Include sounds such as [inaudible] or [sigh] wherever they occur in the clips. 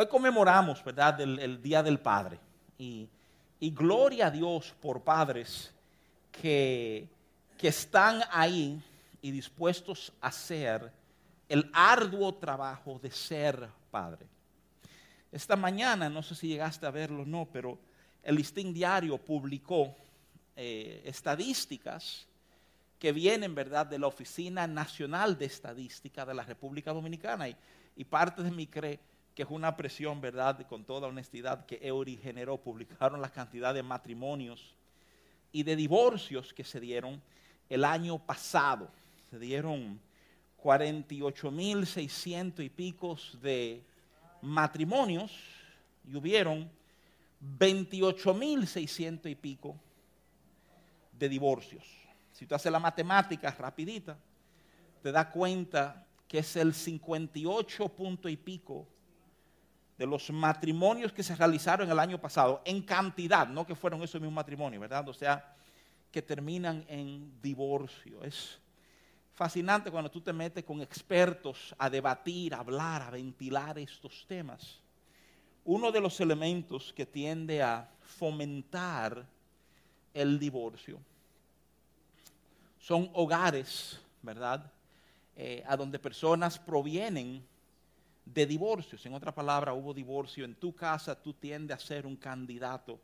Hoy conmemoramos, ¿verdad?, el, Día del Padre. Y, gloria a Dios por padres que, que están ahí y dispuestos a hacer el arduo trabajo de ser padre. Esta mañana, no sé si llegaste a verlo o no, pero el listín diario publicó eh, estadísticas que vienen, ¿verdad?, de la Oficina Nacional de Estadística de la República Dominicana. Y, y parte de mí cree que es una presión, ¿verdad?, con toda honestidad, que Eury generó, publicaron la cantidad de matrimonios y de divorcios que se dieron el año pasado. Se dieron 48.600 y picos de matrimonios y hubieron 28.600 y pico de divorcios. Si tú haces la matemática rapidita, te das cuenta que es el 58 punto y pico de los matrimonios que se realizaron el año pasado, en cantidad, no que fueron esos mismos matrimonios, ¿verdad? O sea, que terminan en divorcio. Es fascinante cuando tú te metes con expertos a debatir, a hablar, a ventilar estos temas. Uno de los elementos que tiende a fomentar el divorcio son hogares, ¿verdad? Eh, a donde personas provienen de divorcios. En otra palabra, hubo divorcio en tu casa, tú tiendes a ser un candidato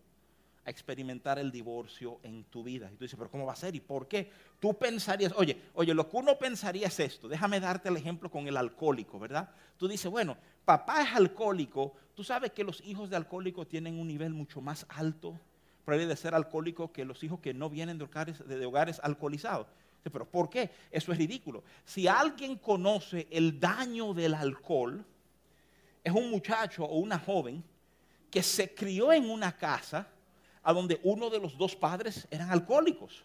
a experimentar el divorcio en tu vida. Y tú dices, pero ¿cómo va a ser? ¿Y por qué? Tú pensarías, oye, oye, lo que uno pensaría es esto. Déjame darte el ejemplo con el alcohólico, ¿verdad? Tú dices, bueno, papá es alcohólico. Tú sabes que los hijos de alcohólicos tienen un nivel mucho más alto, probable de ser alcohólico, que los hijos que no vienen de hogares, de hogares alcoholizados. Pero ¿por qué? Eso es ridículo. Si alguien conoce el daño del alcohol, es un muchacho o una joven que se crió en una casa a donde uno de los dos padres eran alcohólicos.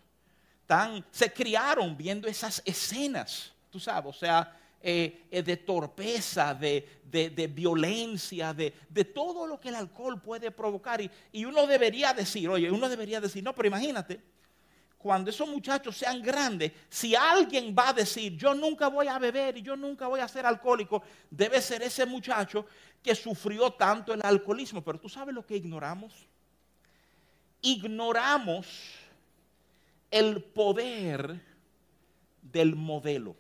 Tan, se criaron viendo esas escenas, tú sabes, o sea, eh, eh, de torpeza, de, violencia, de, todo lo que el alcohol puede provocar. Y, y uno debería decir, oye, uno debería decir, no, pero imagínate, cuando esos muchachos sean grandes, si alguien va a decir, yo nunca voy a beber y yo nunca voy a ser alcohólico, debe ser ese muchacho que sufrió tanto el alcoholismo. Pero tú sabes lo que ignoramos. Ignoramos el poder del modelo.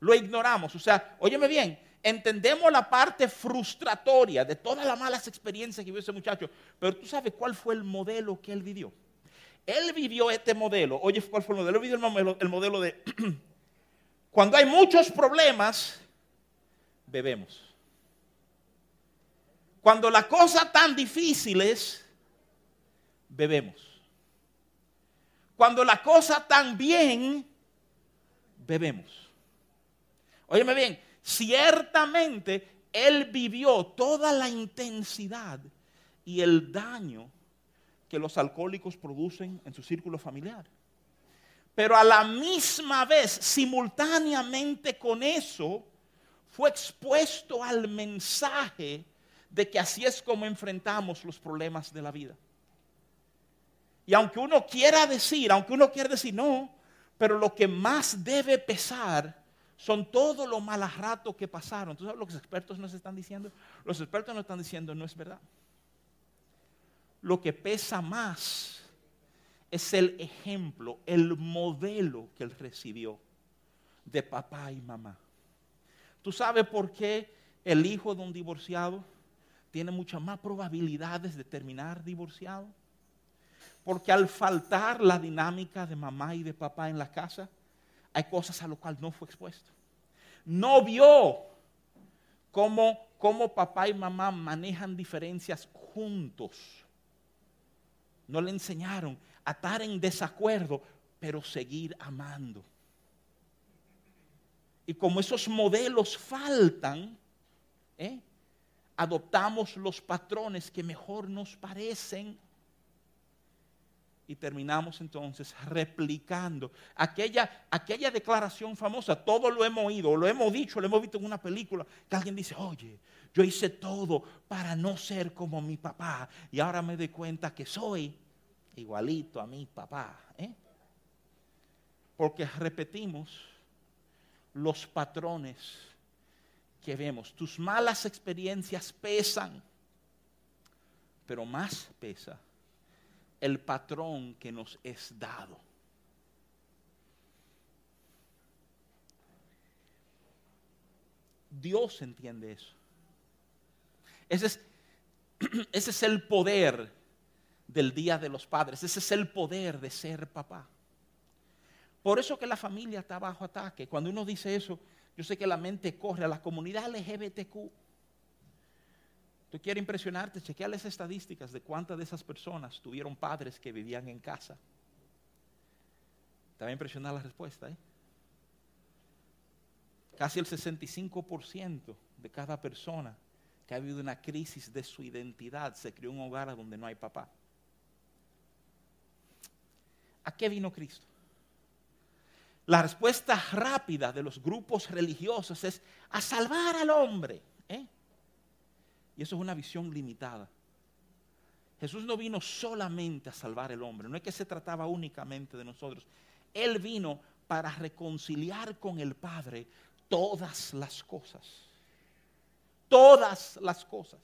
Lo ignoramos. O sea, óyeme bien, entendemos la parte frustratoria de todas las malas experiencias que vivió ese muchacho, pero tú sabes cuál fue el modelo que él vivió. Él vivió este modelo. Oye, ¿cuál fue el modelo? Él vivió el modelo, el modelo de [clears throat] cuando hay muchos problemas, bebemos. Cuando la cosa tan difícil es, bebemos. Cuando la cosa tan bien, bebemos. Óyeme bien, ciertamente él vivió toda la intensidad y el daño que los alcohólicos producen en su círculo familiar. Pero a la misma vez, simultáneamente con eso, fue expuesto al mensaje de que así es como enfrentamos los problemas de la vida. Y aunque uno quiera decir, aunque uno quiera decir no, pero lo que más debe pesar son todos los malos ratos que pasaron. ¿Tú sabes lo que los expertos nos están diciendo? Los expertos nos están diciendo no es verdad lo que pesa más es el ejemplo, el modelo que él recibió de papá y mamá. ¿Tú sabes por qué el hijo de un divorciado tiene muchas más probabilidades de terminar divorciado? Porque al faltar la dinámica de mamá y de papá en la casa, hay cosas a lo cual no fue expuesto. No vio cómo, cómo papá y mamá manejan diferencias juntos no le enseñaron a estar en desacuerdo, pero seguir amando. Y como esos modelos faltan, ¿eh? adoptamos los patrones que mejor nos parecen y terminamos entonces replicando aquella, aquella declaración famosa. Todo lo hemos oído, lo hemos dicho, lo hemos visto en una película, que alguien dice, oye, yo hice todo para no ser como mi papá y ahora me doy cuenta que soy igualito a mi papá. ¿eh? Porque repetimos los patrones que vemos. Tus malas experiencias pesan, pero más pesa el patrón que nos es dado. Dios entiende eso. [clears throat] Ese es, el poder del Día de los Padres. Ese es el poder de ser papá. Por eso que la familia está bajo ataque. Cuando uno dice eso, yo sé que la mente corre a la comunidad LGBTQ. Tú quieres impresionarte, chequea las estadísticas de cuántas de esas personas tuvieron padres que vivían en casa. Te va a impresionar la respuesta, ¿eh? Casi el 65% de cada persona que ha habido una crisis de su identidad se crió en un hogar donde no hay papá. ¿A qué vino Cristo? La respuesta rápida de los grupos religiosos es a salvar al hombre. ¿eh? Y eso es una visión limitada. Jesús no vino solamente a salvar al hombre, no es que se trataba únicamente de nosotros. Él vino para reconciliar con el Padre todas las cosas. Todas las cosas.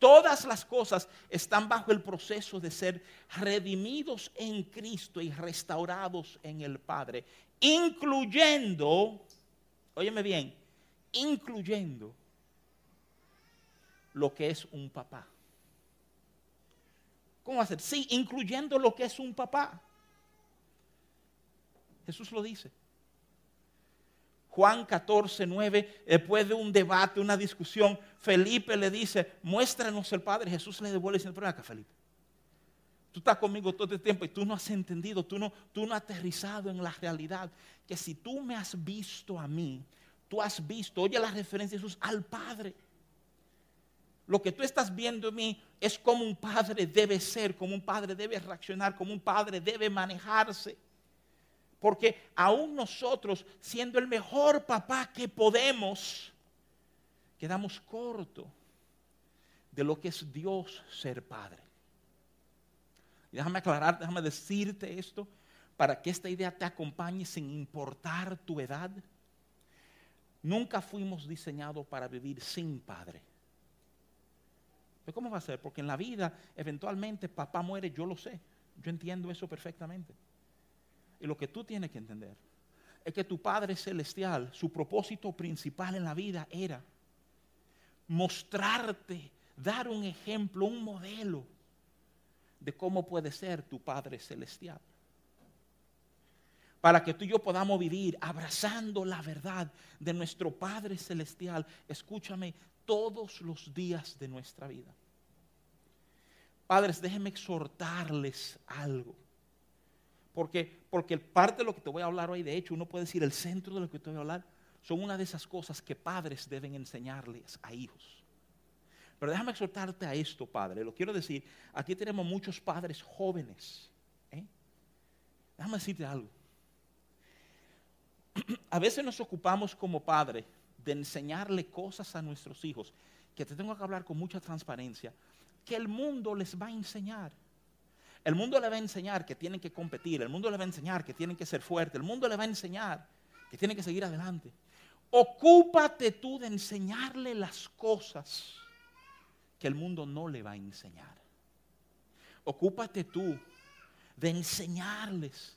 Todas las cosas están bajo el proceso de ser redimidos en Cristo y restaurados en el Padre, incluyendo, óyeme bien, incluyendo lo que es un papá. ¿Cómo hacer? Sí, incluyendo lo que es un papá. Jesús lo dice. Juan 14, 9, después de un debate, una discusión, Felipe le dice, muéstranos el Padre. Jesús le devuelve dice, pero acá Felipe, tú estás conmigo todo este tiempo y tú no has entendido, tú no, tú no has aterrizado en la realidad, que si tú me has visto a mí, tú has visto, oye la referencia de Jesús, al Padre. Lo que tú estás viendo en mí es como un padre debe ser, como un padre debe reaccionar, como un padre debe manejarse. Porque aún nosotros, siendo el mejor papá que podemos, quedamos corto de lo que es Dios ser padre. Déjame aclarar, déjame decirte esto para que esta idea te acompañe sin importar tu edad. Nunca fuimos diseñados para vivir sin padre. ¿Cómo va a ser? Porque en la vida eventualmente papá muere, yo lo sé. Yo entiendo eso perfectamente. Y lo que tú tienes que entender es que tu Padre Celestial, su propósito principal en la vida era mostrarte, dar un ejemplo, un modelo de cómo puede ser tu Padre Celestial. Para que tú y yo podamos vivir abrazando la verdad de nuestro Padre Celestial, escúchame, todos los días de nuestra vida. Padres, déjenme exhortarles algo. Porque, porque parte de lo que te voy a hablar hoy, de hecho, uno puede decir el centro de lo que te voy a hablar, son una de esas cosas que padres deben enseñarles a hijos. Pero déjame exhortarte a esto, padre. Lo quiero decir, aquí tenemos muchos padres jóvenes. ¿eh? Déjame decirte algo. [clears throat] A veces nos ocupamos como padre de enseñarle cosas a nuestros hijos, que te tengo que hablar con mucha transparencia, que el mundo les va a enseñar. El mundo le va a enseñar que tienen que competir, el mundo le va a enseñar que tienen que ser fuertes, el mundo le va a enseñar que tienen que seguir adelante. Ocúpate tú de enseñarle las cosas que el mundo no le va a enseñar. Ocúpate tú de enseñarles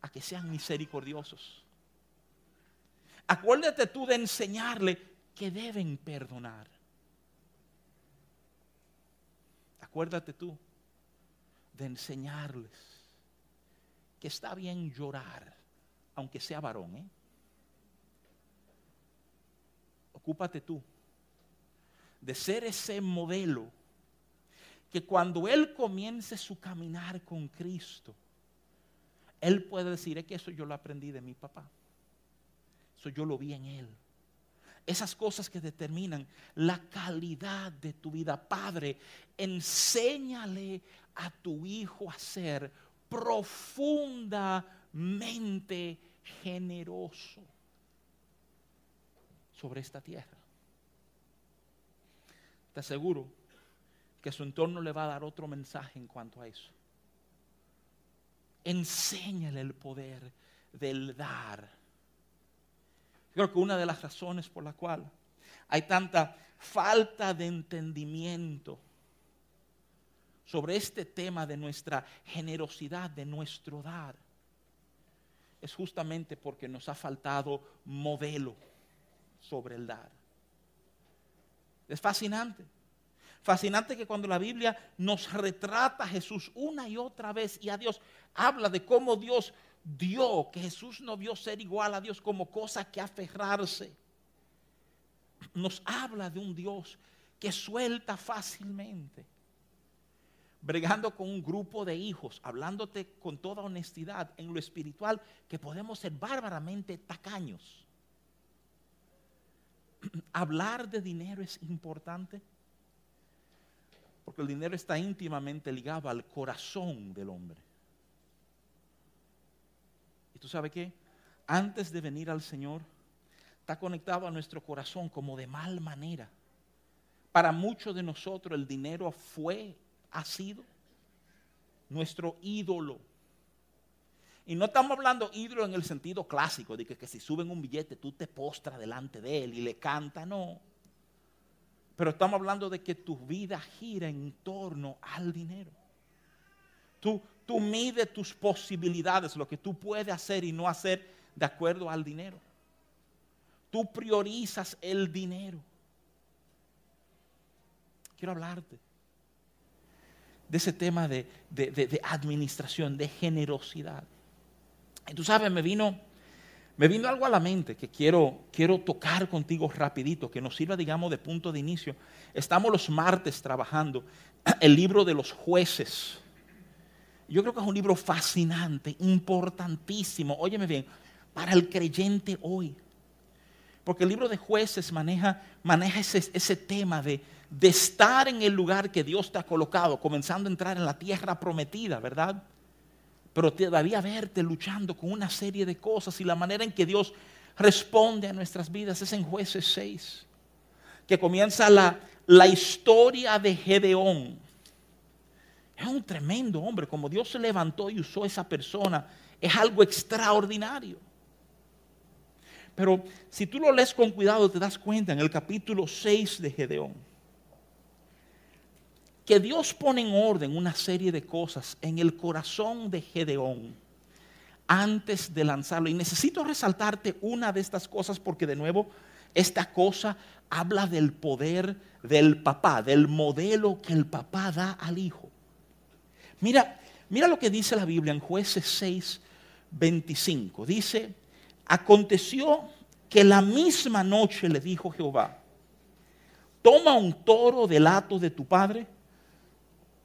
a que sean misericordiosos. Acuérdate tú de enseñarle que deben perdonar. Acuérdate tú de enseñarles que está bien llorar, aunque sea varón. ¿eh? Ocúpate tú de ser ese modelo que cuando Él comience su caminar con Cristo, Él puede decir, es que eso yo lo aprendí de mi papá. Yo lo vi en Él. Esas cosas que determinan la calidad de tu vida. Padre, enséñale a tu hijo a ser profundamente generoso sobre esta tierra. Te aseguro que su entorno le va a dar otro mensaje en cuanto a eso. Enséñale el poder del dar. Creo que una de las razones por la cual hay tanta falta de entendimiento sobre este tema de nuestra generosidad, de nuestro dar, es justamente porque nos ha faltado modelo sobre el dar. Es fascinante. Fascinante que cuando la Biblia nos retrata a Jesús una y otra vez y a Dios, habla de cómo Dios dio, que Jesús no vio ser igual a Dios como cosa que aferrarse. Nos habla de un Dios que suelta fácilmente bregando con un grupo de hijos, hablándote con toda honestidad en lo espiritual, que podemos ser bárbaramente tacaños. [clears throat] Hablar de dinero es importante porque el dinero está íntimamente ligado al corazón del hombre. ¿Y tú sabes qué? Antes de venir al Señor, está conectado a nuestro corazón como de mal manera. Para muchos de nosotros el dinero fue ha sido nuestro ídolo. Y no estamos hablando ídolo en el sentido clásico, de que, que si suben un billete tú te postras delante de él y le canta, no. Pero estamos hablando de que tu vida gira en torno al dinero. Tú, tú mides tus posibilidades, lo que tú puedes hacer y no hacer de acuerdo al dinero. Tú priorizas el dinero. Quiero hablarte de ese tema de, administración, de generosidad. Y tú sabes, me vino, me vino algo a la mente que quiero, quiero tocar contigo rapidito, que nos sirva, digamos, de punto de inicio. Estamos los martes trabajando el libro de los jueces. Yo creo que es un libro fascinante, importantísimo, óyeme bien, para el creyente hoy. Porque el libro de jueces maneja, ese, tema de, de estar en el lugar que Dios te ha colocado, comenzando a entrar en la tierra prometida, ¿verdad? Pero todavía verte luchando con una serie de cosas y la manera en que Dios responde a nuestras vidas es en jueces 6, que comienza la, la historia de Gedeón. Es un tremendo hombre, como Dios se levantó y usó a esa persona, es algo extraordinario. Pero si tú lo lees con cuidado, te das cuenta en el capítulo 6 de Gedeón que Dios pone en orden una serie de cosas en el corazón de Gedeón antes de lanzarlo. Y necesito resaltarte una de estas cosas porque de nuevo esta cosa habla del poder del papá, del modelo que el papá da al hijo. Mira, mira lo que dice la Biblia en jueces 6, 25. Dice, aconteció que la misma noche le dijo Jehová, toma un toro del hato de tu padre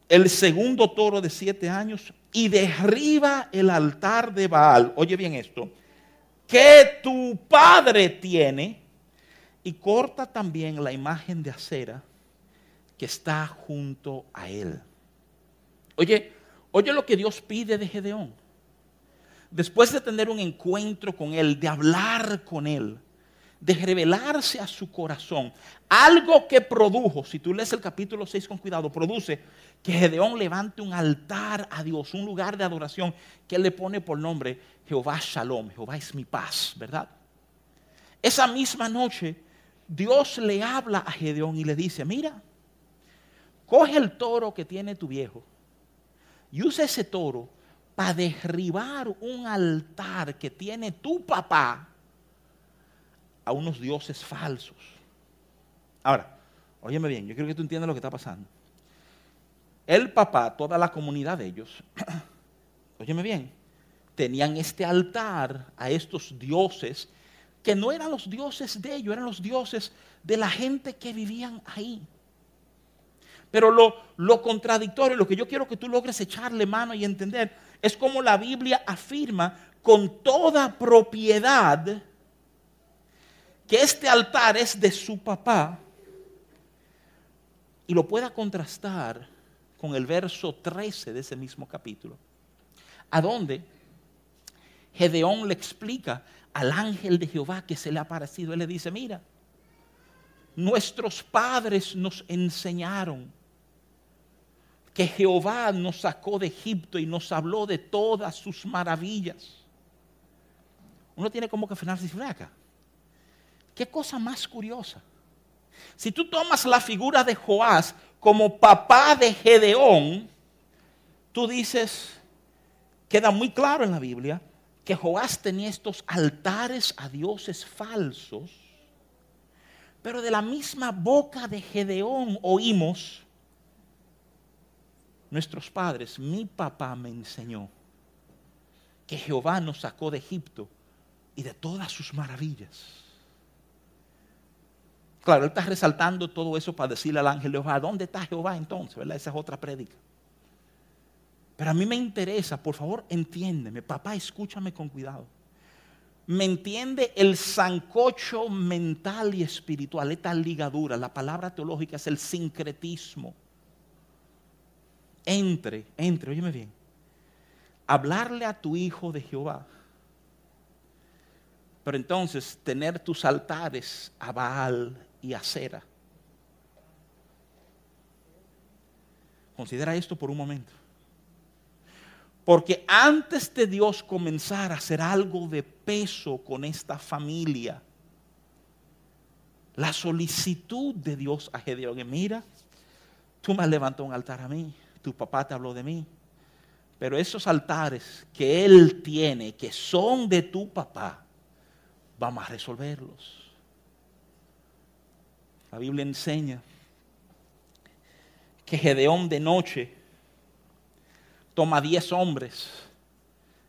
el segundo toro de siete años y derriba el altar de Baal. Oye bien esto, que tu padre tiene y corta también la imagen de acera que está junto a él. Oye, oye lo que Dios pide de Gedeón. Después de tener un encuentro con él, de hablar con él, de revelarse a su corazón. Algo que produjo, si tú lees el capítulo 6 con cuidado, produce que Gedeón levante un altar a Dios, un lugar de adoración que él le pone por nombre Jehová Shalom, Jehová es mi paz, ¿verdad? Esa misma noche Dios le habla a Gedeón y le dice, mira, coge el toro que tiene tu viejo y usa ese toro para derribar un altar que tiene tu papá a unos dioses falsos. Ahora, óyeme bien, yo quiero que tú entiendas lo que está pasando. El papá, toda la comunidad de ellos, [clears throat] óyeme bien, tenían este altar a estos dioses que no eran los dioses de ellos, eran los dioses de la gente que vivían ahí. Pero lo, contradictorio, lo que yo quiero que tú logres echarle mano y entender, es como la Biblia afirma con toda propiedad que este altar es de su papá y lo pueda contrastar con el verso 13 de ese mismo capítulo, a donde Gedeón le explica al ángel de Jehová que se le ha aparecido. Él le dice, mira, nuestros padres nos enseñaron que Jehová nos sacó de Egipto y nos habló de todas sus maravillas. Uno tiene como que frenarse y acá, Qué cosa más curiosa. Si tú tomas la figura de Joás como papá de Gedeón, tú dices, queda muy claro en la Biblia, que Joás tenía estos altares a dioses falsos, pero de la misma boca de Gedeón oímos, nuestros padres, mi papá me enseñó que Jehová nos sacó de Egipto y de todas sus maravillas. Claro, él está resaltando todo eso para decirle al ángel Jehová, ¿dónde está Jehová entonces? ¿Verdad? Esa es otra prédica. Pero a mí me interesa, por favor, entiéndeme, papá, escúchame con cuidado. Me entiende el sancocho mental y espiritual, esta ligadura. La palabra teológica es el sincretismo. Entre, entre, óyeme bien. Hablarle a tu hijo de Jehová. Pero entonces tener tus altares a Baal y a Cera. Considera esto por un momento. Porque antes de Dios comenzar a hacer algo de peso con esta familia, la solicitud de Dios a Gedeón, mira, tú me has levantado un altar a mí, tu papá te habló de mí, pero esos altares que él tiene, que son de tu papá, vamos a resolverlos. La Biblia enseña que Gedeón de noche toma diez hombres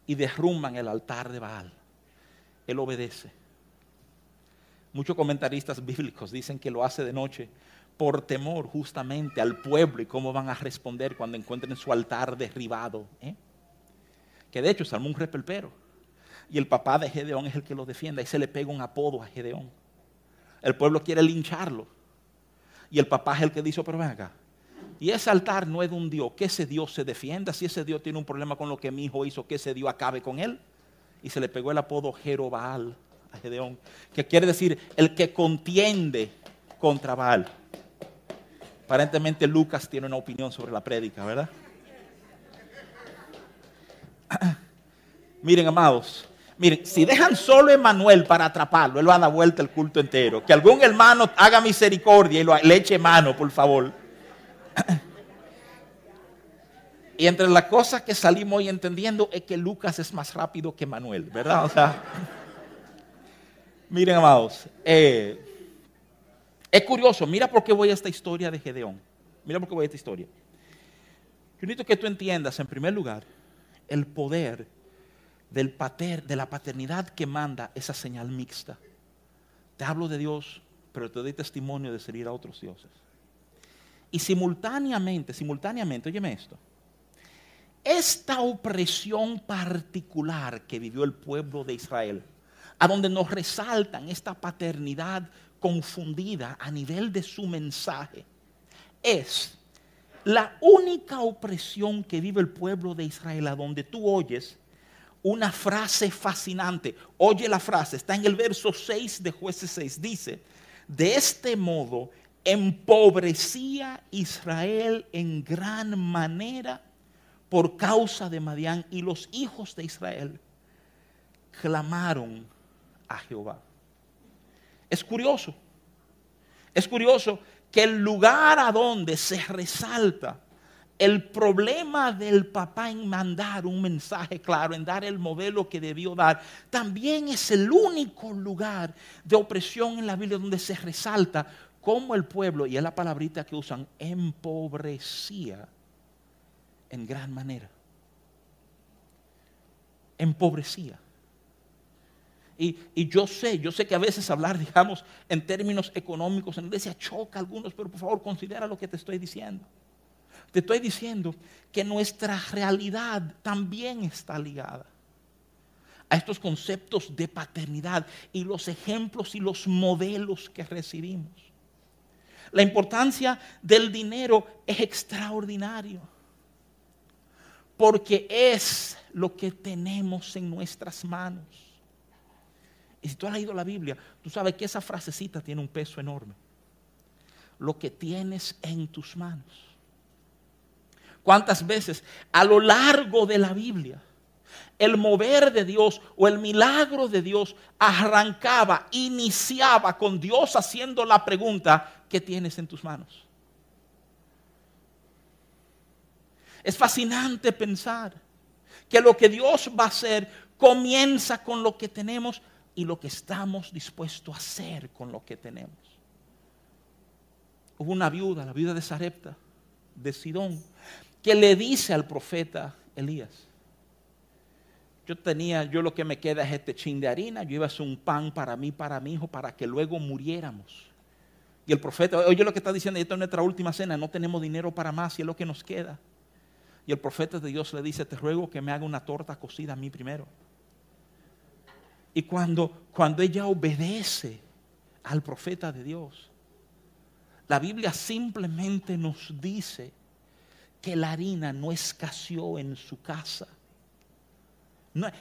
y derrumban el altar de Baal. Él obedece. Muchos comentaristas bíblicos dicen que lo hace de noche por temor justamente al pueblo y cómo van a responder cuando encuentren su altar derribado. ¿eh? Que de hecho es un repelpero. Y el papá de Gedeón es el que lo defiende. Y se le pega un apodo a Gedeón. El pueblo quiere lincharlo. Y el papá es el que dice, pero ven acá, y ese altar no es de un Dios, que ese Dios se defienda. Si ese Dios tiene un problema con lo que mi hijo hizo, que ese Dios acabe con él. Y se le pegó el apodo Jerobaal a Gedeón, que quiere decir el que contiende contra Baal. Aparentemente Lucas tiene una opinión sobre la prédica, ¿verdad? [clears throat] Miren, amados, miren, si dejan solo a Emanuel para atraparlo, él va a dar vuelta el culto entero. Que algún hermano haga misericordia y lo, le eche mano, por favor. [clears throat] Y entre las cosas que salimos hoy entendiendo es que Lucas es más rápido que Manuel, ¿verdad? O sea, [laughs] miren, amados, eh, es curioso, mira por qué voy a esta historia de Gedeón. Mira por qué voy a esta historia. Yo necesito que tú entiendas, en primer lugar, el poder del pater, de la paternidad que manda esa señal mixta. Te hablo de Dios, pero te doy testimonio de servir a otros dioses. Y simultáneamente, simultáneamente, óyeme esto, esta opresión particular que vivió el pueblo de Israel, a donde nos resaltan esta paternidad confundida a nivel de su mensaje, es la única opresión que vive el pueblo de Israel, a donde tú oyes una frase fascinante. Oye la frase, está en el verso 6 de jueces 6, dice, de este modo empobrecía Israel en gran manera por causa de Madián y los hijos de Israel clamaron a Jehová. Es curioso, es curioso que el lugar a donde se resalta el problema del papá en mandar un mensaje claro, en dar el modelo que debió dar, también es el único lugar de opresión en la Biblia donde se resalta cómo el pueblo, y es la palabrita que usan, empobrecía en gran manera. Empobrecía. Y, yo sé, yo sé que a veces hablar, [laughs] digamos, en términos económicos en iglesia choca a algunos, pero por favor considera lo que te estoy diciendo. Te estoy diciendo que nuestra realidad también está ligada a estos conceptos de paternidad y los ejemplos y los modelos que recibimos. La importancia del dinero es extraordinario. Porque es lo que tenemos en nuestras manos. Y si tú has leído la Biblia, tú sabes que esa frasecita tiene un peso enorme. Lo que tienes en tus manos. ¿Cuántas veces a lo largo de la Biblia El mover de Dios o el milagro de Dios arrancaba, iniciaba con Dios haciendo la pregunta, ¿qué tienes en tus manos? Es fascinante pensar que lo que Dios va a hacer comienza con lo que tenemos y lo que estamos dispuestos a hacer con lo que tenemos. Hubo una viuda, la viuda de Sarepta, de Sidón, que le dice al profeta Elías, yo tenía, yo lo que me queda es este chin de harina, yo iba a hacer un pan para mí, para mi hijo, para que luego muriéramos. Y el profeta, oye lo que está diciendo, esta es nuestra última cena, no tenemos dinero para más y es lo que nos queda. Y el profeta de Dios le dice, te ruego que me haga una torta cocida a mí primero. Y cuando, cuando ella obedece al profeta de Dios, la Biblia simplemente nos dice que la harina no escaseó en su casa.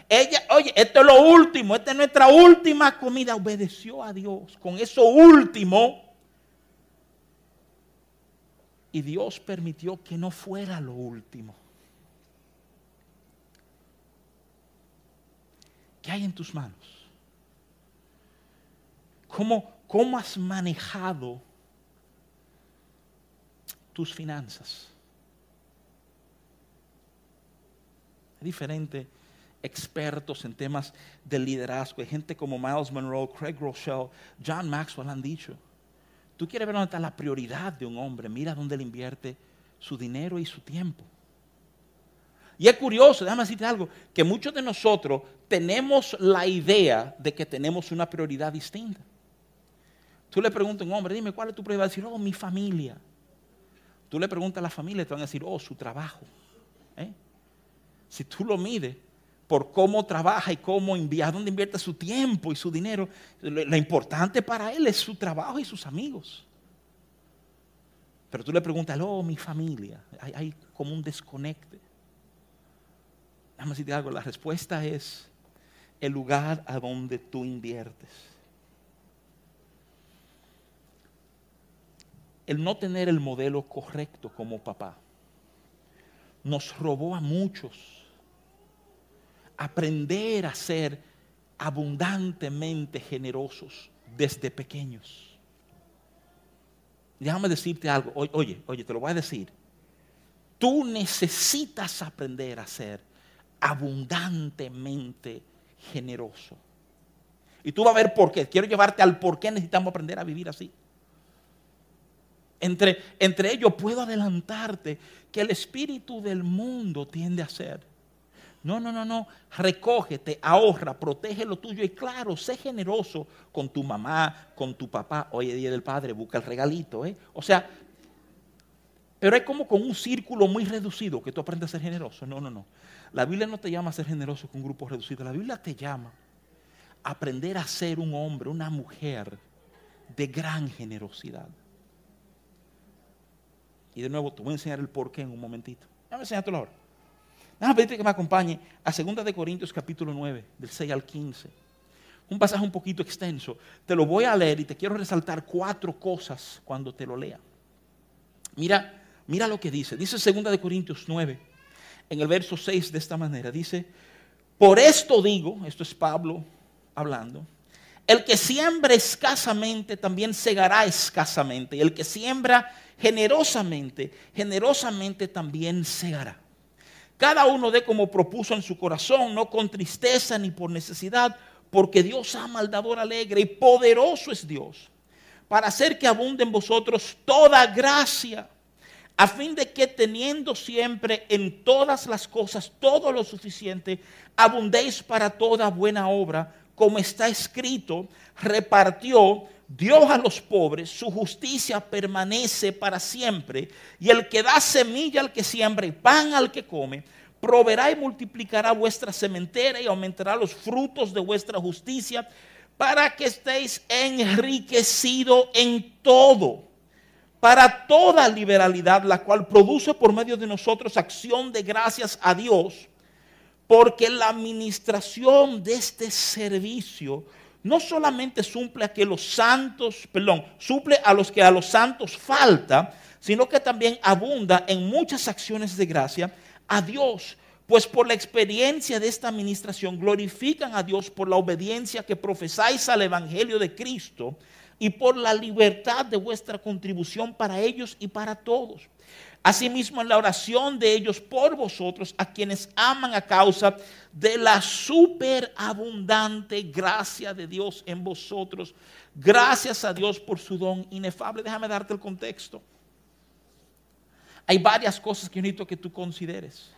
ella, oye, esto es lo último, esta es nuestra última comida. Obedeció a Dios con eso último. Y Dios permitió que no fuera lo último. ¿Qué hay en tus manos? ¿Cómo, cómo has manejado tus finanzas? Hay diferentes expertos en temas de liderazgo. Hay gente como Miles Monroe, Craig Rochelle, John Maxwell han dicho. Tú quieres ver dónde está la prioridad de un hombre. Mira dónde le invierte su dinero y su tiempo. Y es curioso, déjame decirte algo, que muchos de nosotros tenemos la idea de que tenemos una prioridad distinta. Tú le preguntas a un hombre, dime, ¿cuál es tu prioridad? Va a decir, oh, mi familia. Tú le preguntas a la familia, te van a decir, oh, su trabajo. ¿eh? Si tú lo mides por cómo trabaja y cómo envía, dónde invierte su tiempo y su dinero, lo, importante para él es su trabajo y sus amigos. Pero tú le preguntas, oh, mi familia. Hay, hay como un desconecte. Déjame decirte algo, la respuesta es el lugar a donde tú inviertes. El no tener el modelo correcto como papá nos robó a muchos aprender a ser abundantemente generosos desde pequeños. Déjame decirte algo, oye, oye, te lo voy a decir. Tú necesitas aprender a ser abundantemente generoso. Y tú vas a ver por qué. Quiero llevarte al por qué necesitamos aprender a vivir así. Entre, entre ellos puedo adelantarte que el espíritu del mundo tiende a ser. No, no, no, no. Recógete, ahorra, protege lo tuyo y claro, sé generoso con tu mamá, con tu papá. Hoy es día del padre, busca el regalito. ¿eh? O sea, pero es como con un círculo muy reducido que tú aprendes a ser generoso. No, no, no. La Biblia no te llama a ser generoso con grupos reducidos. La Biblia te llama a aprender a ser un hombre, una mujer de gran generosidad. Y de nuevo, te voy a enseñar el porqué en un momentito. Déjame enseñarte ahora. Déjame pedirte que me acompañe a 2 de Corintios capítulo 9, del 6 al 15. Un pasaje un poquito extenso. Te lo voy a leer y te quiero resaltar cuatro cosas cuando te lo lea. Mira, mira lo que dice. Dice 2 de Corintios 9, en el verso 6 de esta manera. Dice, por esto digo, esto es Pablo hablando, el que siembra escasamente también segará escasamente. Y el que siembra generosamente, generosamente también segará. Cada uno de como propuso en su corazón, no con tristeza ni por necesidad, porque Dios ama al dador alegre y poderoso es Dios, para hacer que abunde en vosotros toda gracia a fin de que teniendo siempre en todas las cosas todo lo suficiente, abundéis para toda buena obra, como está escrito, repartió Dios a los pobres, su justicia permanece para siempre, y el que da semilla al que siembra y pan al que come, proveerá y multiplicará vuestra sementera y aumentará los frutos de vuestra justicia, para que estéis enriquecidos en todo para toda liberalidad, la cual produce por medio de nosotros acción de gracias a Dios, porque la administración de este servicio no solamente suple a que los santos, perdón, suple a los que a los santos falta, sino que también abunda en muchas acciones de gracia a Dios pues por la experiencia de esta administración glorifican a Dios por la obediencia que profesáis al Evangelio de Cristo y por la libertad de vuestra contribución para ellos y para todos. Asimismo, en la oración de ellos por vosotros, a quienes aman a causa de la superabundante gracia de Dios en vosotros. Gracias a Dios por su don inefable. Déjame darte el contexto. Hay varias cosas que necesito que tú consideres.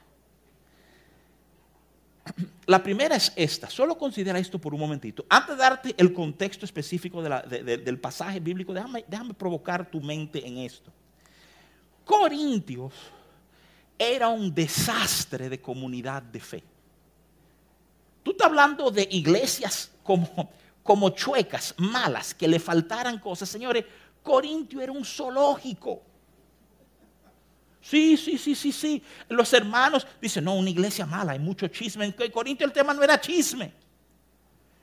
La primera es esta, solo considera esto por un momentito. Antes de darte el contexto específico del pasaje bíblico, déjame, déjame provocar tu mente en esto. Corintios era un desastre de comunidad de fe. Tú estás hablando de iglesias como, como chuecas, malas, que le faltaran cosas. Señores, Corintio era un zoológico. Sí, sí, sí, sí, sí. Los hermanos dicen, no, una iglesia mala, hay mucho chisme. En Corintio el tema no era chisme.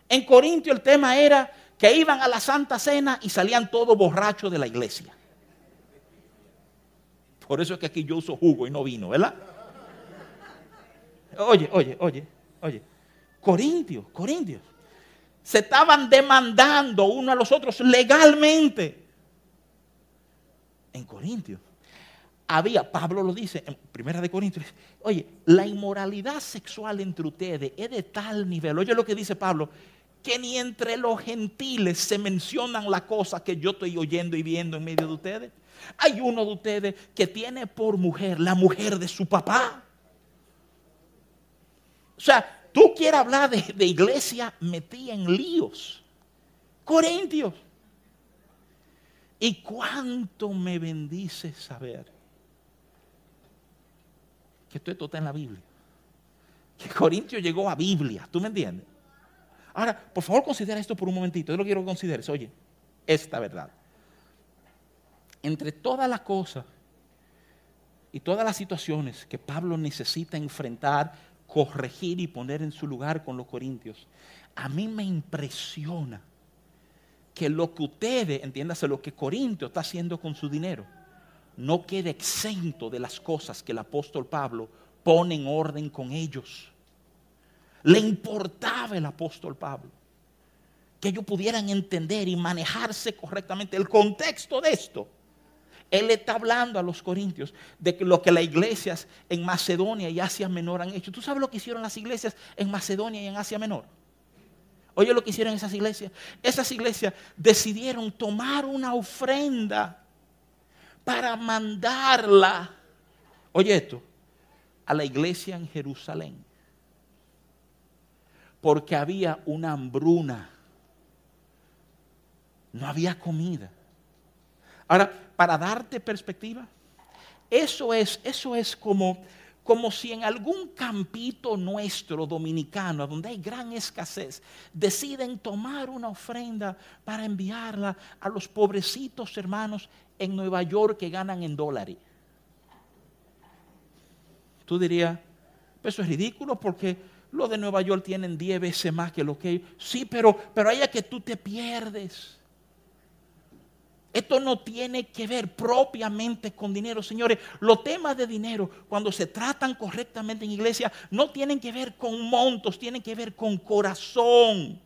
En Corintio el tema era que iban a la Santa Cena y salían todos borrachos de la iglesia. Por eso es que aquí yo uso jugo y no vino, ¿verdad? Oye, oye, oye, oye. Corintios, Corintios. Se estaban demandando uno a los otros legalmente. En Corintios había, Pablo lo dice en Primera de Corintios, oye, la inmoralidad sexual entre ustedes es de tal nivel, oye lo que dice Pablo, que ni entre los gentiles se mencionan la cosa que yo estoy oyendo y viendo en medio de ustedes. Hay uno de ustedes que tiene por mujer la mujer de su papá. O sea, tú quieres hablar de, de iglesia metida en líos. Corintios. ¿Y cuánto me bendice saber que esto, está en la Biblia. Que Corintio llegó a Biblia, ¿tú me entiendes? Ahora, por favor, considera esto por un momentito. Yo lo quiero que consideres. Oye, esta verdad. Entre todas las cosas y todas las situaciones que Pablo necesita enfrentar, corregir y poner en su lugar con los corintios, a mí me impresiona que lo que ustedes, entiéndase, lo que Corintio está haciendo con su dinero, no quede exento de las cosas que el apóstol Pablo pone en orden con ellos. Le importaba el apóstol Pablo que ellos pudieran entender y manejarse correctamente el contexto de esto. Él está hablando a los corintios de lo que las iglesias en Macedonia y Asia Menor han hecho. ¿Tú sabes lo que hicieron las iglesias en Macedonia y en Asia Menor? Oye lo que hicieron esas iglesias. Esas iglesias decidieron tomar una ofrenda para mandarla, oye esto, a la iglesia en Jerusalén. Porque había una hambruna. No había comida. Ahora, para darte perspectiva, eso es, eso es como como si en algún campito nuestro dominicano, donde hay gran escasez, deciden tomar una ofrenda para enviarla a los pobrecitos hermanos en Nueva York que ganan en dólares. Tú dirías, eso es ridículo porque los de Nueva York tienen 10 veces más que lo que Sí, pero, pero hay que tú te pierdes. Esto no tiene que ver propiamente con dinero, señores. Los temas de dinero, cuando se tratan correctamente en iglesia, no tienen que ver con montos, tienen que ver con corazón.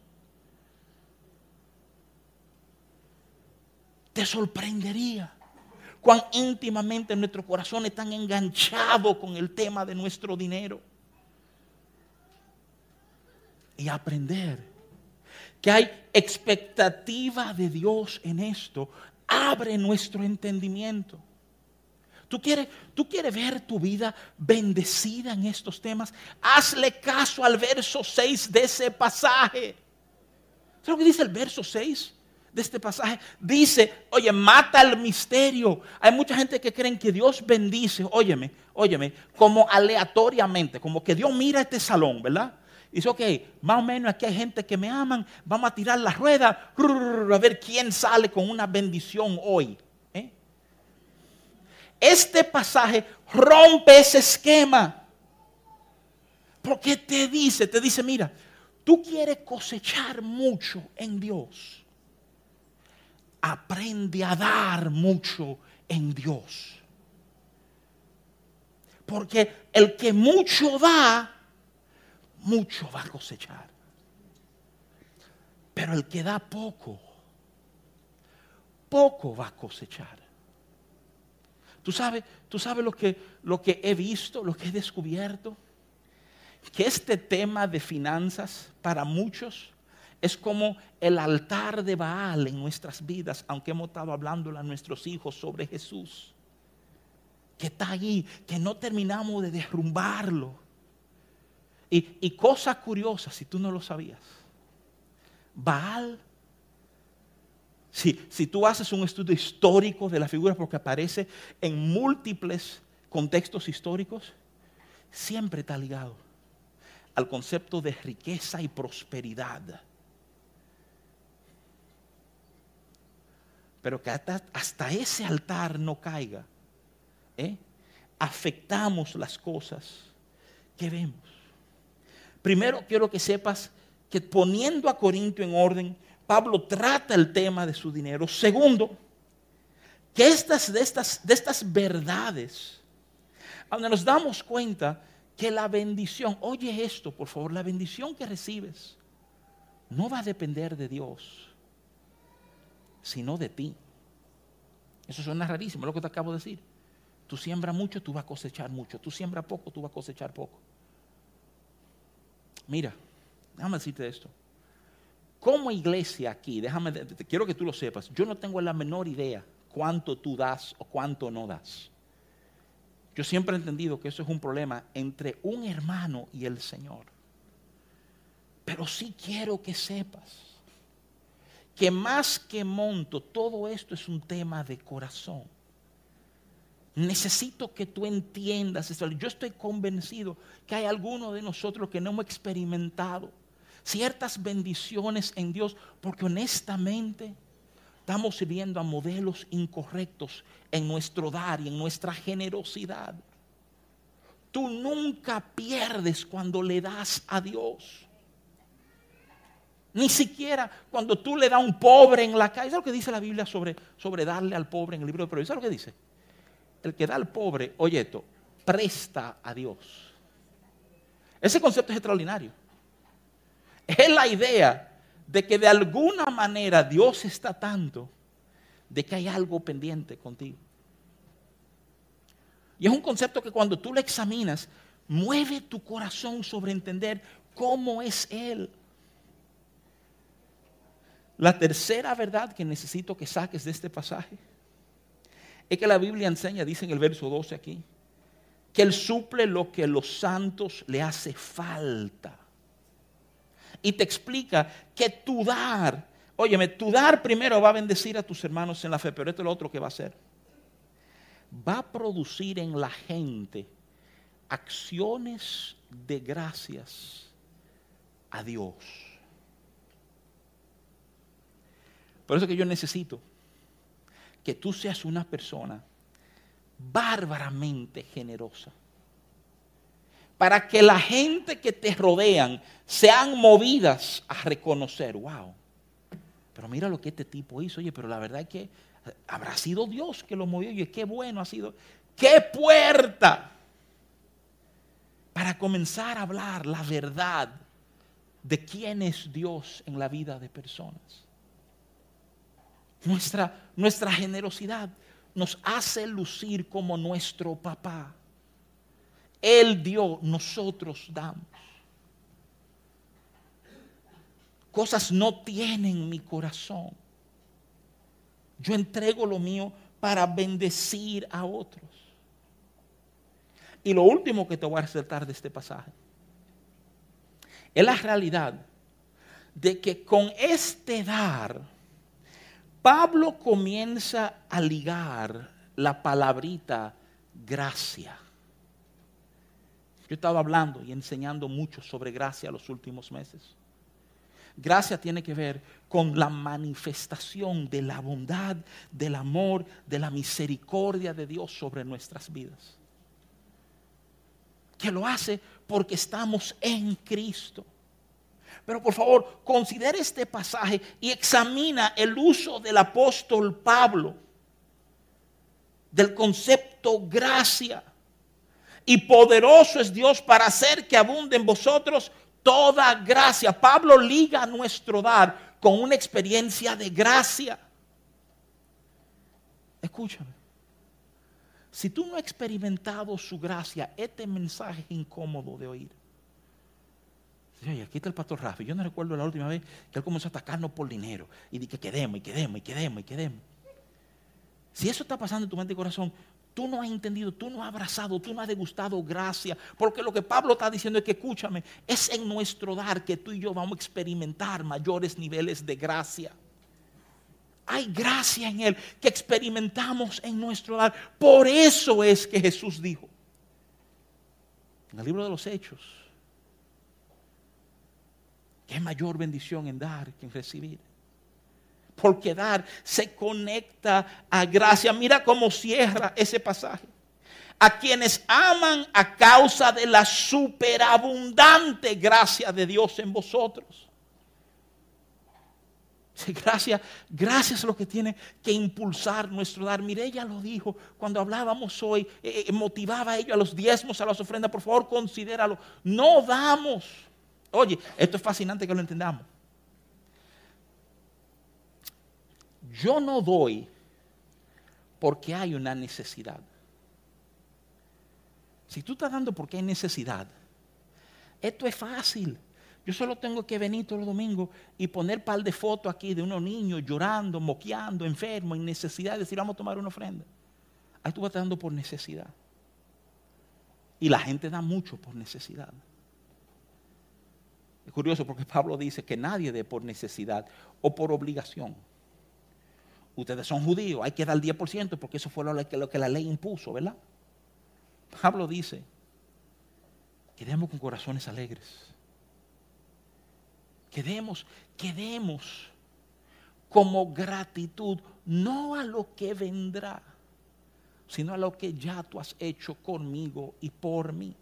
Te sorprendería cuán íntimamente nuestro corazón están enganchados con el tema de nuestro dinero. Y aprender que hay expectativa de Dios en esto abre nuestro entendimiento. ¿Tú quieres, ¿Tú quieres ver tu vida bendecida en estos temas? Hazle caso al verso 6 de ese pasaje. ¿Sabes lo que dice el verso 6 de este pasaje? Dice, oye, mata el misterio. Hay mucha gente que creen que Dios bendice, óyeme, óyeme, como aleatoriamente, como que Dios mira este salón, ¿verdad? Dice, ok, más o menos aquí hay gente que me aman, vamos a tirar la rueda, a ver quién sale con una bendición hoy. ¿eh? Este pasaje rompe ese esquema. Porque te dice, te dice, mira, tú quieres cosechar mucho en Dios. Aprende a dar mucho en Dios. Porque el que mucho da, mucho va a cosechar. Pero el que da poco, poco va a cosechar. Tú sabes, tú sabes lo que, lo que he visto, lo que he descubierto, que este tema de finanzas para muchos es como el altar de Baal en nuestras vidas, aunque hemos estado hablando a nuestros hijos sobre Jesús, que está ahí, que no terminamos de derrumbarlo. Y, y cosa curiosa, si tú no lo sabías, Baal, si, si tú haces un estudio histórico de la figura, porque aparece en múltiples contextos históricos, siempre está ligado al concepto de riqueza y prosperidad. pero que hasta, ese altar no caiga, ¿eh? afectamos las cosas que vemos. Primero quiero que sepas que poniendo a Corinto en orden, Pablo trata el tema de su dinero. Segundo, que estas, de, estas, de estas verdades, donde nos damos cuenta que la bendición, oye esto por favor, la bendición que recibes no va a depender de Dios sino de ti. Eso suena rarísimo, lo que te acabo de decir. Tú siembras mucho, tú vas a cosechar mucho. Tú siembras poco, tú vas a cosechar poco. Mira, déjame decirte esto. Como iglesia aquí, déjame, quiero que tú lo sepas, yo no tengo la menor idea cuánto tú das o cuánto no das. Yo siempre he entendido que eso es un problema entre un hermano y el Señor. Pero sí quiero que sepas que más que monto, todo esto es un tema de corazón. Necesito que tú entiendas esto. Yo estoy convencido que hay algunos de nosotros que no hemos experimentado ciertas bendiciones en Dios porque honestamente estamos sirviendo a modelos incorrectos en nuestro dar y en nuestra generosidad. Tú nunca pierdes cuando le das a Dios. Ni siquiera cuando tú le das a un pobre en la calle. ¿Sabes lo que dice la Biblia sobre, sobre darle al pobre en el libro de Proverbios? ¿Sabes lo que dice? El que da al pobre, oye esto, presta a Dios. Ese concepto es extraordinario. Es la idea de que de alguna manera Dios está tanto de que hay algo pendiente contigo. Y es un concepto que cuando tú lo examinas, mueve tu corazón sobre entender cómo es Él. La tercera verdad que necesito que saques de este pasaje es que la Biblia enseña, dice en el verso 12 aquí, que Él suple lo que los santos le hace falta. Y te explica que tu dar, óyeme, tu dar primero va a bendecir a tus hermanos en la fe, pero esto es lo otro que va a hacer. Va a producir en la gente acciones de gracias a Dios. Por eso que yo necesito que tú seas una persona bárbaramente generosa. Para que la gente que te rodean sean movidas a reconocer, wow, pero mira lo que este tipo hizo, oye, pero la verdad es que habrá sido Dios que lo movió, y qué bueno ha sido, qué puerta para comenzar a hablar la verdad de quién es Dios en la vida de personas. Nuestra, nuestra generosidad nos hace lucir como nuestro papá. Él dio, nosotros damos. Cosas no tienen mi corazón. Yo entrego lo mío para bendecir a otros. Y lo último que te voy a resaltar de este pasaje es la realidad de que con este dar, Pablo comienza a ligar la palabrita gracia. Yo estaba hablando y enseñando mucho sobre gracia los últimos meses. Gracia tiene que ver con la manifestación de la bondad, del amor, de la misericordia de Dios sobre nuestras vidas. Que lo hace porque estamos en Cristo. Pero por favor, considere este pasaje y examina el uso del apóstol Pablo del concepto gracia. Y poderoso es Dios para hacer que abunde en vosotros toda gracia. Pablo liga nuestro dar con una experiencia de gracia. Escúchame. Si tú no has experimentado su gracia, este mensaje es incómodo de oír. Oye, aquí está el pastor Rafa. Yo no recuerdo la última vez que él comenzó a atacarnos por dinero. Y di que quedemos, y quedemos, y quedemos, y quedemos. Si eso está pasando en tu mente y corazón, tú no has entendido, tú no has abrazado, tú no has degustado gracia. Porque lo que Pablo está diciendo es que, escúchame, es en nuestro dar que tú y yo vamos a experimentar mayores niveles de gracia. Hay gracia en Él que experimentamos en nuestro dar. Por eso es que Jesús dijo en el libro de los Hechos es mayor bendición en dar que en recibir porque dar se conecta a gracia. Mira cómo cierra ese pasaje. A quienes aman a causa de la superabundante gracia de Dios en vosotros. Gracias, gracias es lo que tiene que impulsar nuestro dar. Mire, ella lo dijo cuando hablábamos hoy, eh, eh, motivaba a ellos a los diezmos, a las ofrendas. Por favor, considéralo. No damos. Oye, esto es fascinante que lo entendamos. Yo no doy porque hay una necesidad. Si tú estás dando porque hay necesidad, esto es fácil. Yo solo tengo que venir todos los domingos y poner par de fotos aquí de unos niños llorando, moqueando, enfermos, en necesidad, decir vamos a tomar una ofrenda. Ahí tú vas dando por necesidad. Y la gente da mucho por necesidad. Es curioso porque Pablo dice que nadie dé por necesidad o por obligación ustedes son judíos, hay que dar el 10% porque eso fue lo que, que la ley impuso, ¿verdad? Pablo dice, quedemos con corazones alegres. Quedemos, quedemos como gratitud, no a lo que vendrá, sino a lo que ya tú has hecho conmigo y por mí.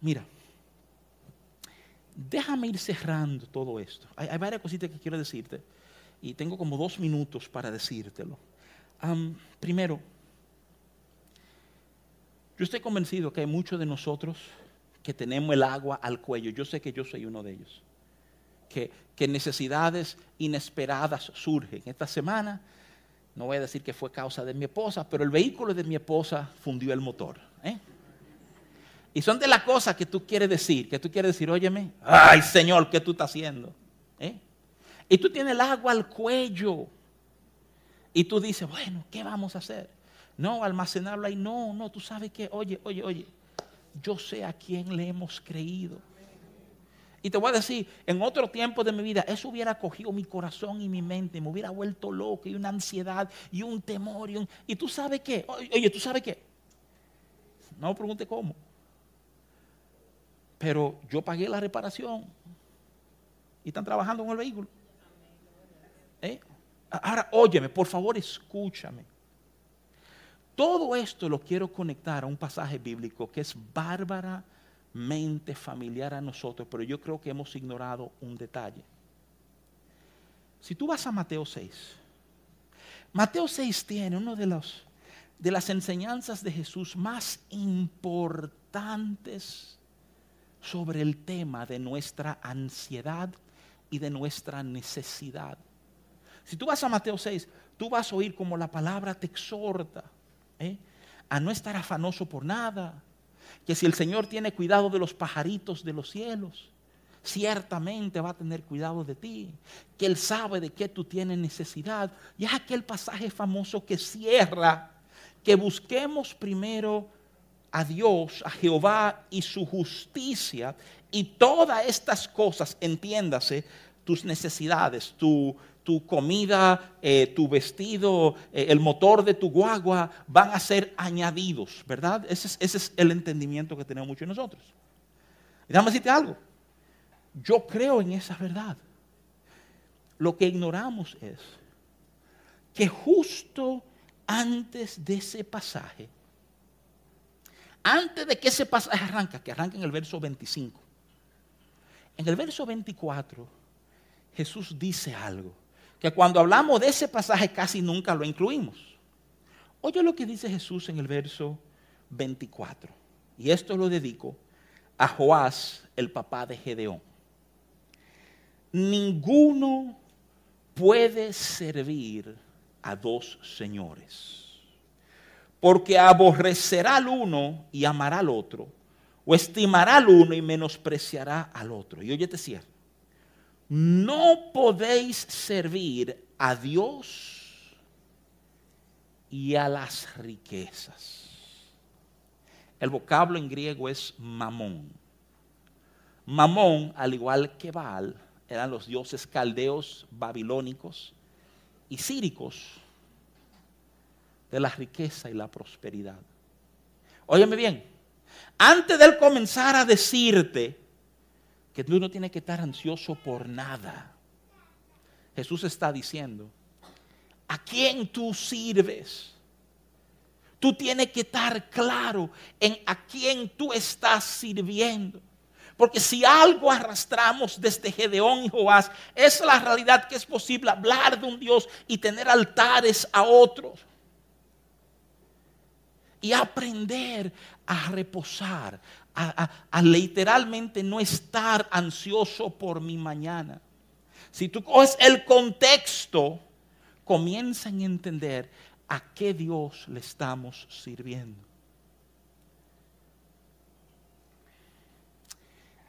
Mira, déjame ir cerrando todo esto. Hay, varias cositas que quiero decirte y tengo como dos minutos para decírtelo. primero, yo estoy convencido que hay muchos de nosotros que tenemos el agua al cuello. Yo sé que yo soy uno de ellos. Que, que necesidades inesperadas surgen. Esta semana, no voy a decir que fue causa de mi esposa, pero el vehículo de mi esposa fundió el motor. ¿eh? Y son de las cosas que tú quieres decir, que tú quieres decir, óyeme, ay Señor, ¿qué tú estás haciendo? ¿Eh? Y tú tienes el agua al cuello. Y tú dices, bueno, ¿qué vamos a hacer? No, almacenarlo ahí. No, no, tú sabes que, oye, oye, oye, yo sé a quién le hemos creído. Y te voy a decir, en otro tiempo de mi vida, eso hubiera cogido mi corazón y mi mente, me hubiera vuelto loco y una ansiedad y un temor. Y, y tú sabes qué, oye, tú sabes qué. No pregunte cómo. Pero yo pagué la reparación y están trabajando con el vehículo. ¿Eh? Ahora, óyeme, por favor, escúchame. Todo esto lo quiero conectar a un pasaje bíblico que es bárbaramente familiar a nosotros, pero yo creo que hemos ignorado un detalle. Si tú vas a Mateo 6, Mateo 6 tiene una de, de las enseñanzas de Jesús más importantes sobre el tema de nuestra ansiedad y de nuestra necesidad. Si tú vas a Mateo 6, tú vas a oír como la palabra te exhorta ¿eh? a no estar afanoso por nada. Que si el Señor tiene cuidado de los pajaritos de los cielos, ciertamente va a tener cuidado de ti. Que Él sabe de qué tú tienes necesidad. Y es aquel pasaje famoso que cierra, que busquemos primero a Dios, a Jehová y su justicia. Y todas estas cosas, entiéndase, tus necesidades, tu, tu comida, eh, tu vestido, eh, el motor de tu guagua van a ser añadidos, ¿verdad? Ese es, el entendimiento que tenemos muchos nosotros. Y déjame decirte algo. Yo creo en esa verdad. Lo que ignoramos es que justo antes de ese pasaje, antes de que ese pasaje arranca, que arranca en el verso 25, en el verso 24, Jesús dice algo que cuando hablamos de ese pasaje casi nunca lo incluimos. Oye lo que dice Jesús en el verso 24. Y esto lo dedico a Joás, el papá de Gedeón. Ninguno puede servir a dos señores, porque aborrecerá al uno y amará al otro, o estimará al uno y menospreciará al otro. Y oye, te. No podéis servir a Dios y a las riquezas. El vocablo en griego es mamón. Mamón, al igual que Baal, eran los dioses caldeos, babilónicos y síricos de la riqueza y la prosperidad. Óyeme bien, antes de él comenzar a decirte que tú no tienes que estar ansioso por nada, Jesús está diciendo, ¿a quién tú sirves? Tú tienes que estar claro en a quién tú estás sirviendo. Porque si algo arrastramos desde Gedeón y Joás, es la realidad que es posible hablar de un Dios y tener altares a otros. Y aprender a reposar, a, literalmente no estar ansioso por mi mañana. Si tú coges el contexto, comienzan a entender a qué Dios le estamos sirviendo.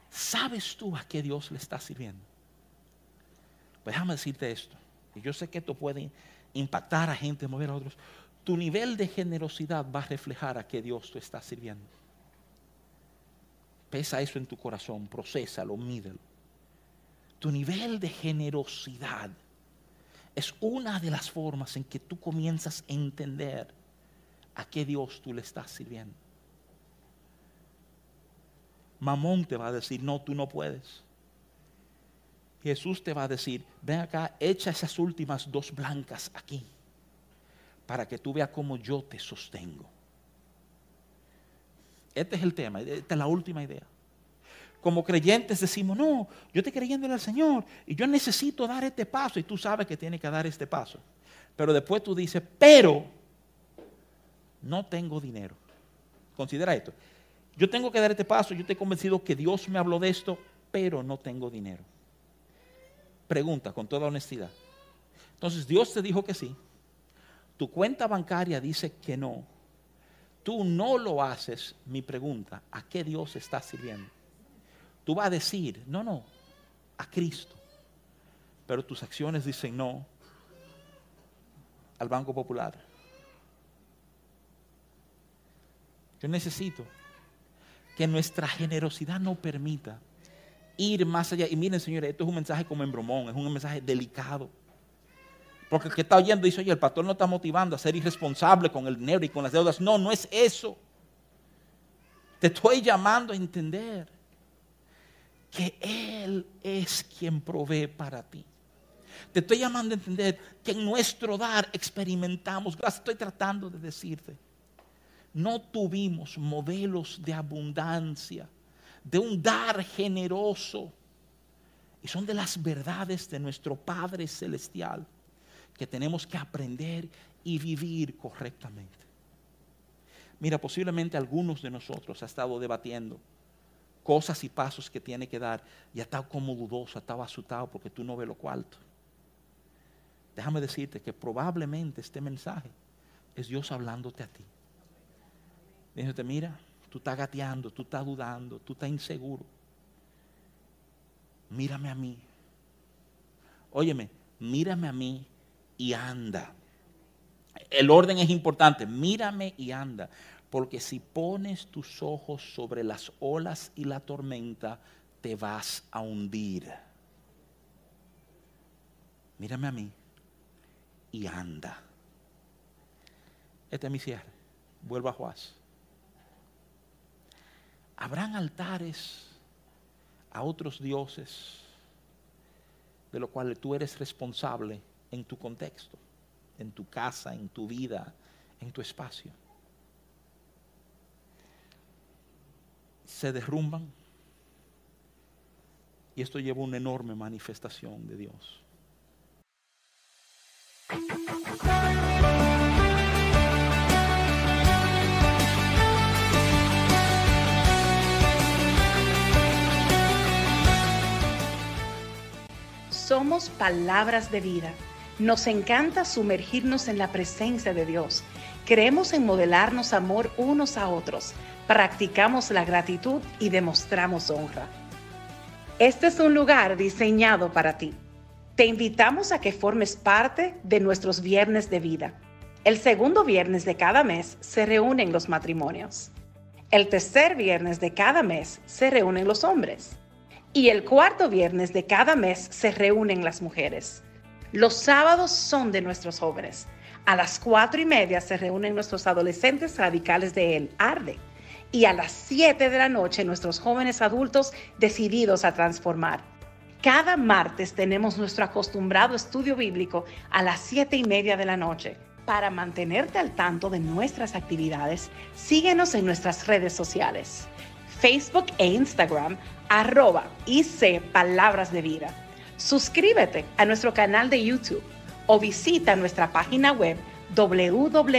¿Sabes tú a qué Dios le está sirviendo? Pues déjame decirte esto. Y yo sé que esto puede impactar a gente, mover a otros. Tu nivel de generosidad va a reflejar a qué Dios te está sirviendo. Pesa eso en tu corazón, procésalo, mídelo. Tu nivel de generosidad es una de las formas en que tú comienzas a entender a qué Dios tú le estás sirviendo. Mamón te va a decir, no, tú no puedes. Jesús te va a decir, ven acá, echa esas últimas dos blancas aquí, para que tú veas cómo yo te sostengo. Este es el tema, esta es la última idea. Como creyentes decimos, no, yo estoy creyendo en el Señor y yo necesito dar este paso y tú sabes que tienes que dar este paso. Pero después tú dices, pero no tengo dinero. Considera esto. Yo tengo que dar este paso, yo estoy convencido que Dios me habló de esto, pero no tengo dinero. Pregunta con toda honestidad. Entonces Dios te dijo que sí. Tu cuenta bancaria dice que no. Tú no lo haces, mi pregunta, ¿a qué Dios está sirviendo? Tú vas a decir, no, no, a Cristo. Pero tus acciones dicen no al Banco Popular. Yo necesito que nuestra generosidad no permita ir más allá. Y miren, señores, esto es un mensaje como en bromón, es un mensaje delicado. Porque el que está oyendo dice, oye, el pastor no está motivando a ser irresponsable con el dinero y con las deudas. No, no es eso. Te estoy llamando a entender que Él es quien provee para ti. Te estoy llamando a entender que en nuestro dar experimentamos, estoy tratando de decirte, no tuvimos modelos de abundancia, de un dar generoso. Y son de las verdades de nuestro Padre Celestial que tenemos que aprender y vivir correctamente. Mira, posiblemente algunos de nosotros ha estado debatiendo cosas y pasos que tiene que dar y ha estado como dudoso, ha estado asustado porque tú no ves lo cuarto. Déjame decirte que probablemente este mensaje es Dios hablándote a ti. Diciéndote, mira, tú estás gateando, tú estás dudando, tú estás inseguro. Mírame a mí. Óyeme, mírame a mí y anda. El orden es importante. Mírame y anda. Porque si pones tus ojos sobre las olas y la tormenta, te vas a hundir. Mírame a mí y anda. Este es mi cierre. Vuelvo a Juárez habrán altares a otros dioses de los cuales tú eres responsable en tu contexto, en tu casa, en tu vida, en tu espacio. Se derrumban y esto lleva una enorme manifestación de Dios. Somos palabras de vida nos encanta sumergirnos en la presencia de Dios. Creemos en modelarnos amor unos a otros. Practicamos la gratitud y demostramos honra. Este es un lugar diseñado para ti. Te invitamos a que formes parte de nuestros viernes de vida. El segundo viernes de cada mes se reúnen los matrimonios. El tercer viernes de cada mes se reúnen los hombres. Y el cuarto viernes de cada mes se reúnen las mujeres. Los sábados son de nuestros jóvenes. A las cuatro y media se reúnen nuestros adolescentes radicales de El Arde. Y a las siete de la noche nuestros jóvenes adultos decididos a transformar. Cada martes tenemos nuestro acostumbrado estudio bíblico a las siete y media de la noche. Para mantenerte al tanto de nuestras actividades, síguenos en nuestras redes sociales. Facebook e Instagram, arroba IC Palabras de Vida. Suscríbete a nuestro canal de YouTube o visita nuestra página web www.icpb.org.